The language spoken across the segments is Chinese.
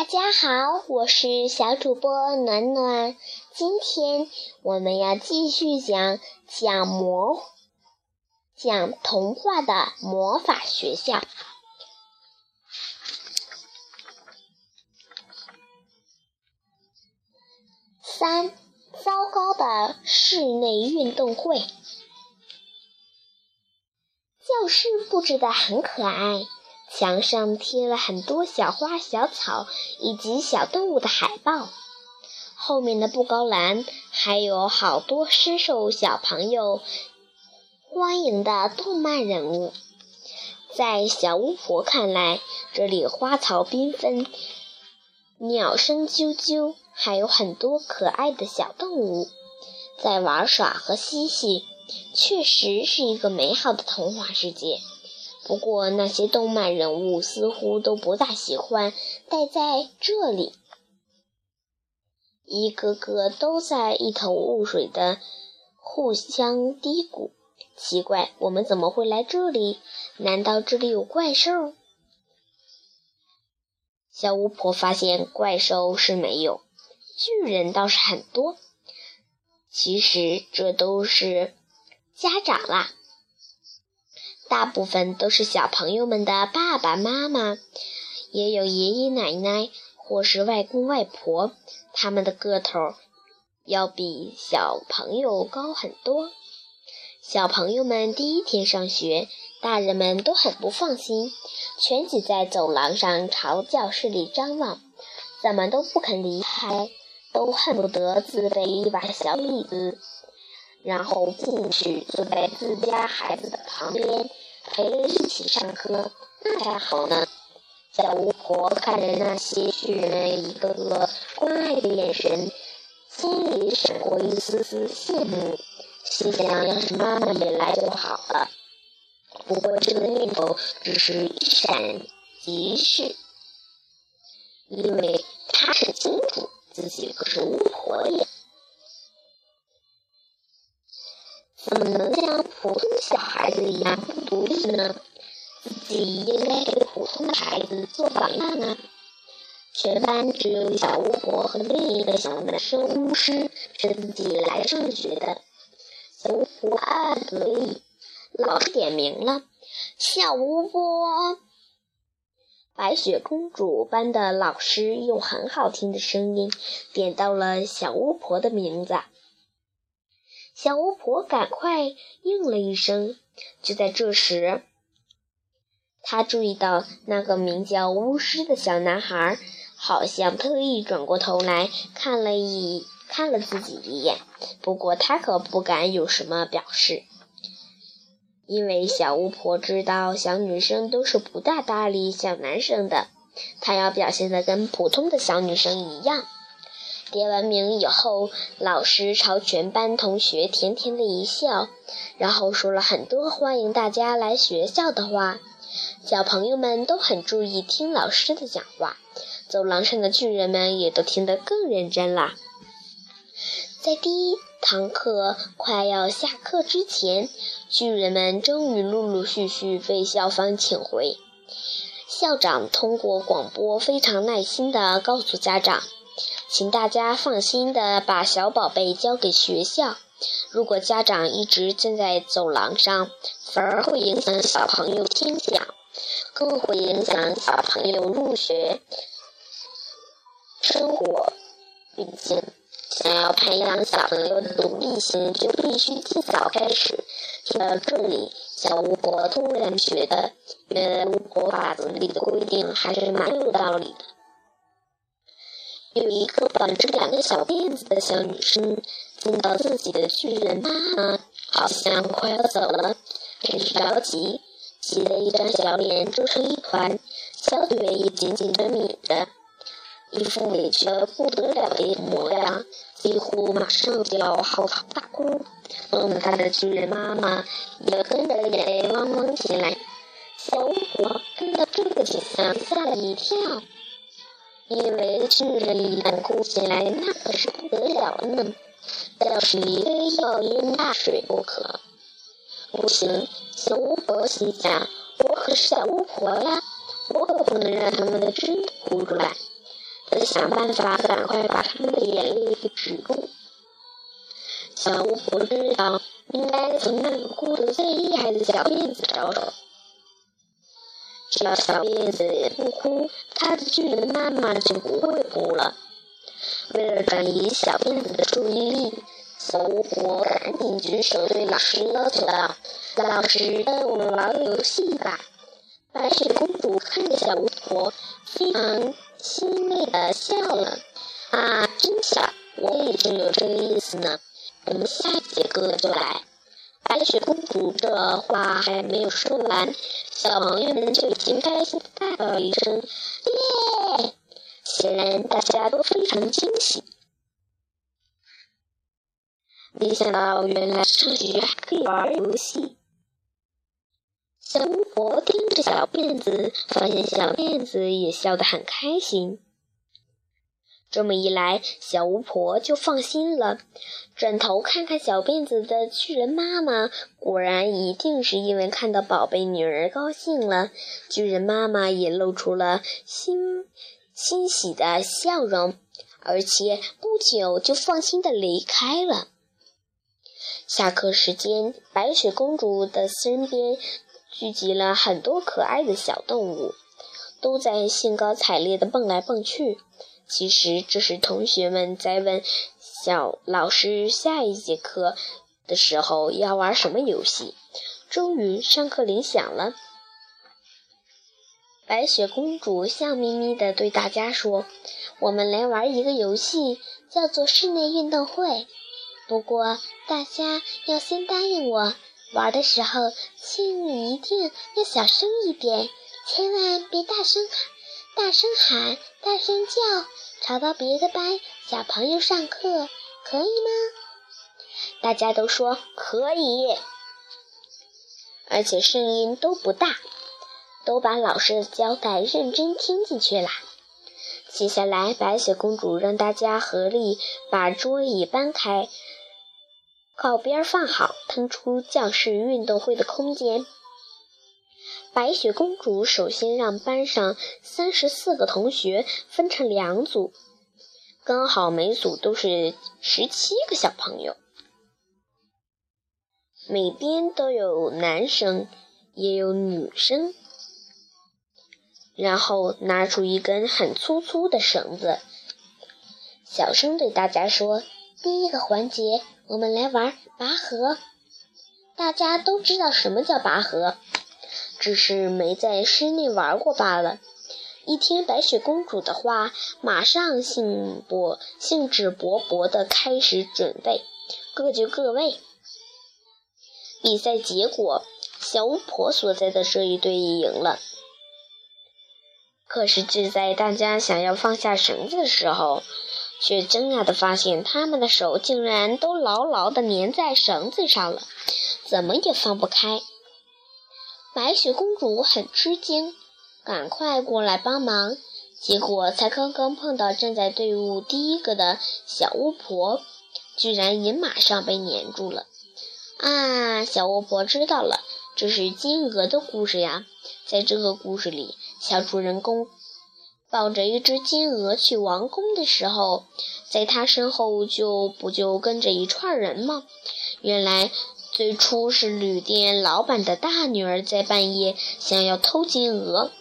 大家好，我是小主播暖暖。今天我们要继续讲讲魔讲童话的魔法学校。三，糟糕的室内运动会。教室布置的很可爱。墙上贴了很多小花、小草以及小动物的海报，后面的布告栏还有好多深受小朋友欢迎的动漫人物。在小巫婆看来，这里花草缤纷，鸟声啾啾，还有很多可爱的小动物在玩耍和嬉戏，确实是一个美好的童话世界。不过，那些动漫人物似乎都不大喜欢待在这里，一个个都在一头雾水的互相嘀咕：“奇怪，我们怎么会来这里？难道这里有怪兽？”小巫婆发现怪兽是没有，巨人倒是很多。其实这都是家长啦。大部分都是小朋友们的爸爸妈妈，也有爷爷奶奶或是外公外婆，他们的个头要比小朋友高很多。小朋友们第一天上学，大人们都很不放心，全挤在走廊上朝教室里张望，怎么都不肯离开，都恨不得自备一把小椅子。然后进去，坐在自家孩子的旁边，陪着一起上课，那才好呢。小巫婆看着那些巨人一个个关爱的眼神，心里闪过一丝丝羡慕，心想要是妈妈也来就好了。不过这个念头只是一闪即逝，因为她很清楚自己可是巫婆呀。怎么能像普通小孩子一样不独立呢？自己应该给普通的孩子做榜样啊！全班只有小巫婆和另一个小男生巫师是自己来上学的。小巫婆暗暗得意，老师点名了，小巫婆。白雪公主班的老师用很好听的声音点到了小巫婆的名字。小巫婆赶快应了一声。就在这时，她注意到那个名叫巫师的小男孩，好像特意转过头来看了一看了自己一眼。不过他可不敢有什么表示，因为小巫婆知道小女生都是不大搭理小男生的，她要表现的跟普通的小女生一样。点完名以后，老师朝全班同学甜甜的一笑，然后说了很多欢迎大家来学校的话。小朋友们都很注意听老师的讲话，走廊上的巨人们也都听得更认真了。在第一堂课快要下课之前，巨人们终于陆陆续续被校方请回。校长通过广播非常耐心地告诉家长。请大家放心的把小宝贝交给学校。如果家长一直站在走廊上，反而会影响小朋友听讲，更会影响小朋友入学生活。毕竟，想要培养小朋友的独立性，就必须尽早开始。听到这里，小巫婆突然觉得，原来巫婆法则里的规定还是蛮有道理的。有一个绑着两个小辫子的小女生，见到自己的巨人妈妈好像快要走了，很是着急，急得一张小脸皱成一团，小腿也紧紧地抿着，一副委屈的不得了的模样，几乎马上就要嚎啕大哭。弄得他的巨人妈妈也跟着眼泪汪汪起来。小巫婆看到这个景象，吓了一跳。因为巨人一旦哭起来，那可是不得了呢，要是非要淹大水不可。不行，小巫婆心想，我可是小巫婆呀，我可不能让他们的真哭出来。得想办法赶快把他们的眼泪给止住。小巫婆知道应该从那个哭得最厉害的小辫子着手，只要小辫子不哭，她的巨人妈妈就不会哭了。为了转移小辫子的注意力，小巫婆赶紧举手对老师要求道：“老师，带我们玩个游戏吧。”白雪公主看着小巫婆，非常欣慰的笑了。“啊，真巧，我也正有这个意思呢。我们下节课就来。”白雪公主这话还没有说完，小朋友们就已经开心大叫一声：“耶！”显然大家都非常惊喜。没想到，原来上学还可以玩游戏。小巫婆盯着小辫子，发现小辫子也笑得很开心。这么一来，小巫婆就放心了。转头看看小辫子的巨人妈妈，果然一定是因为看到宝贝女儿高兴了。巨人妈妈也露出了欣欣喜的笑容，而且不久就放心的离开了。下课时间，白雪公主的身边聚集了很多可爱的小动物，都在兴高采烈地蹦来蹦去。其实这是同学们在问小老师下一节课的时候要玩什么游戏。终于，上课铃响了，白雪公主笑眯眯地对大家说：“我们来玩一个游戏，叫做室内运动会。”不过，大家要先答应我，玩的时候，请你一定要小声一点，千万别大声喊、大声喊、大声叫，吵到别的班小朋友上课，可以吗？大家都说可以，而且声音都不大，都把老师的交代认真听进去了。接下来，白雪公主让大家合力把桌椅搬开。靠边放好，腾出教室运动会的空间。白雪公主首先让班上三十四个同学分成两组，刚好每组都是十七个小朋友，每边都有男生也有女生。然后拿出一根很粗粗的绳子，小声对大家说：“第一个环节。”我们来玩拔河，大家都知道什么叫拔河，只是没在室内玩过罢了。一听白雪公主的话，马上兴勃兴致勃勃地开始准备，各就各位。比赛结果，小巫婆所在的这一队赢了。可是就在大家想要放下绳子的时候，却惊讶地发现，他们的手竟然都牢牢地粘在绳子上了，怎么也放不开。白雪公主很吃惊，赶快过来帮忙。结果才刚刚碰到站在队伍第一个的小巫婆，居然也马上被粘住了。啊！小巫婆知道了，这是金鹅的故事呀。在这个故事里，小主人公。抱着一只金鹅去王宫的时候，在他身后就不就跟着一串人吗？原来最初是旅店老板的大女儿在半夜想要偷金鹅，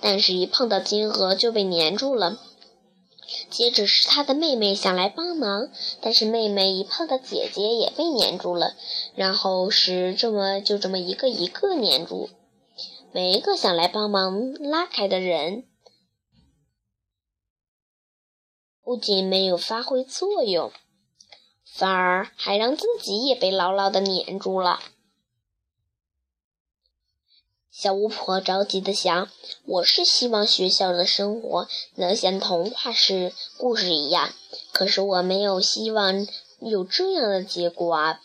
但是一碰到金鹅就被粘住了。接着是他的妹妹想来帮忙，但是妹妹一碰到姐姐也被粘住了。然后是这么就这么一个一个粘住，每一个想来帮忙拉开的人。不仅没有发挥作用，反而还让自己也被牢牢的粘住了。小巫婆着急的想：“我是希望学校的生活能像童话式故事一样，可是我没有希望有这样的结果啊！”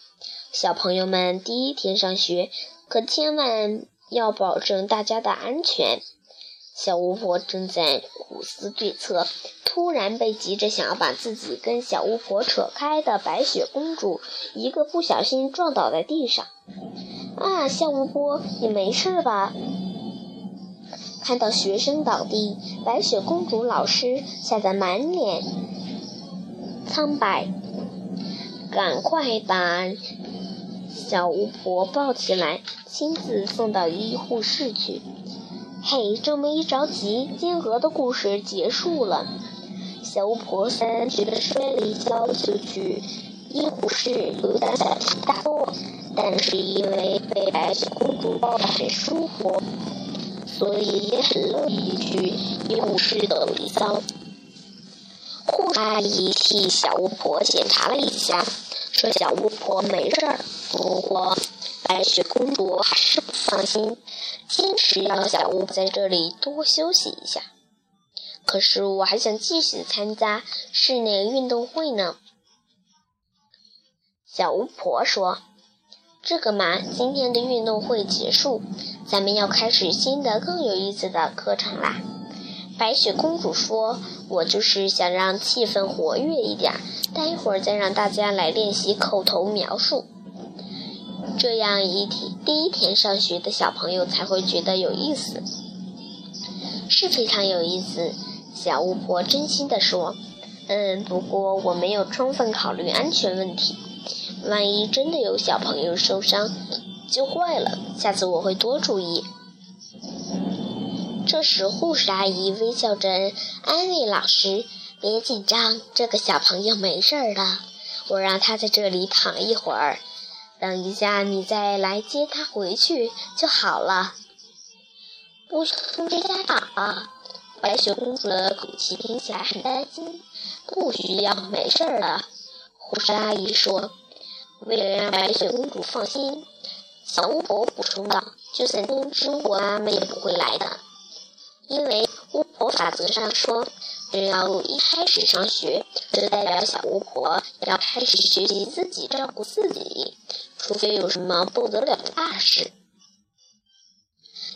小朋友们第一天上学，可千万要保证大家的安全。小巫婆正在苦思对策，突然被急着想要把自己跟小巫婆扯开的白雪公主一个不小心撞倒在地上。啊，小巫婆，你没事吧？看到学生倒地，白雪公主老师吓得满脸苍白，赶快把小巫婆抱起来，亲自送到医护室去。嘿，这么一着急，金鹅的故事结束了。小巫婆虽然觉得摔了一跤就去医护室有点小题大做，但是因为被白雪公主抱得很舒服。所以也很乐意去医务室走一遭。护士阿姨替小巫婆检查了一下，说小巫婆没事儿。不过白雪公主还是不放心，坚持让小巫在这里多休息一下。可是我还想继续参加室内运动会呢。小巫婆说。这个嘛，今天的运动会结束，咱们要开始新的更有意思的课程啦。白雪公主说：“我就是想让气氛活跃一点，待会儿再让大家来练习口头描述，这样一天第一天上学的小朋友才会觉得有意思。”是非常有意思，小巫婆真心地说：“嗯，不过我没有充分考虑安全问题。”万一真的有小朋友受伤，就坏了。下次我会多注意。这时，护士阿姨微笑着安慰老师：“别紧张，这个小朋友没事的。我让他在这里躺一会儿，等一下你再来接他回去就好了。”不通知家长啊！白雪公主的口气听起来很担心。不需要，没事的。护士阿姨说。为了让白雪公主放心，小巫婆补充道：“就算通知我，妈妈也不会来的，因为巫婆法则上说，只要一开始上学，就代表小巫婆要开始学习自己照顾自己，除非有什么不得了的大事，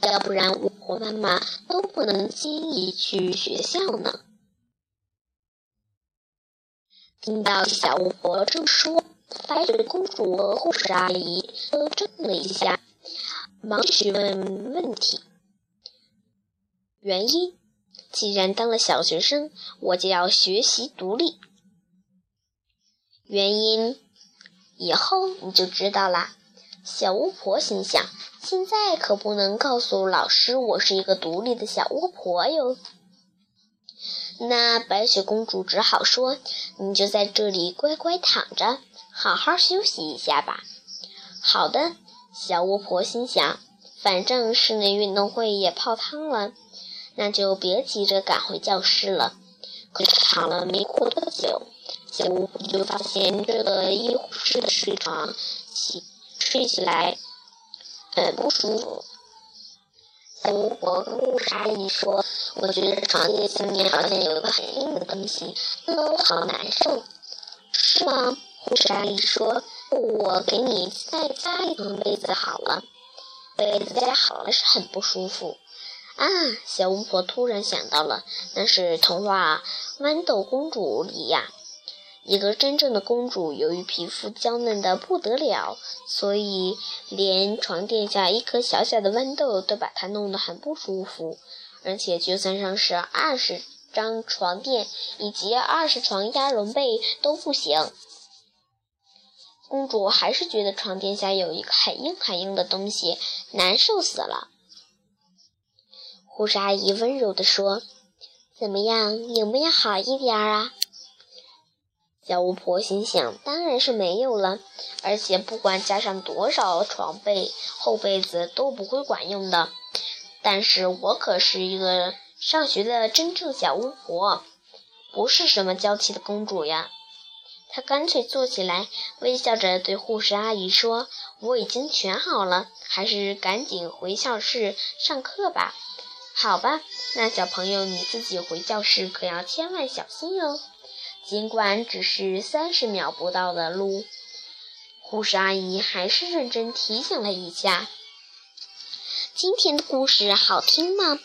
要不然巫婆妈妈都不能轻易去学校呢。”听到小巫婆这么说。白雪公主和护士阿姨都怔了一下，忙询问问题。原因，既然当了小学生，我就要学习独立。原因，以后你就知道啦。小巫婆心想：现在可不能告诉老师我是一个独立的小巫婆哟。那白雪公主只好说：“你就在这里乖乖躺着。”好好休息一下吧。好的，小巫婆心想，反正室内运动会也泡汤了，那就别急着赶回教室了。可是躺了没过多久，小巫婆就发现这个医护室的睡床起睡起来很不舒服。小巫婆跟护士阿姨说：“我觉得床垫下面好像有一个很硬的东西，弄得我好难受。”是吗？护士阿姨说：“我给你再加一层被子好了。”被子加好了是很不舒服啊！小巫婆突然想到了，那是童话《豌豆公主》里呀，一个真正的公主，由于皮肤娇嫩的不得了，所以连床垫下一颗小小的豌豆都把她弄得很不舒服，而且就算上是二十张床垫以及二十床鸭绒被都不行。公主还是觉得床垫下有一个很硬很硬的东西，难受死了。护士阿姨温柔地说：“怎么样，有没有好一点啊？”小巫婆心想：“当然是没有了，而且不管加上多少床被、厚被子都不会管用的。但是我可是一个上学的真正小巫婆，不是什么娇气的公主呀。”她干脆坐起来，微笑着对护士阿姨说：“我已经全好了，还是赶紧回教室上课吧。”“好吧，那小朋友你自己回教室可要千万小心哦。尽管只是三十秒不到的路，护士阿姨还是认真提醒了一下。今天的故事好听吗？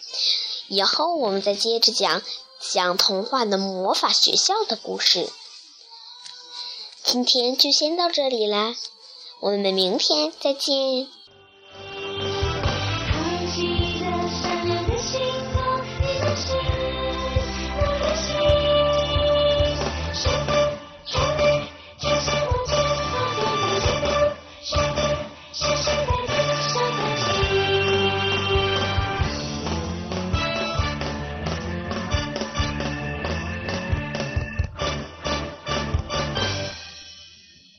以后我们再接着讲讲童话的魔法学校的故事。今天就先到这里啦，我们明天再见。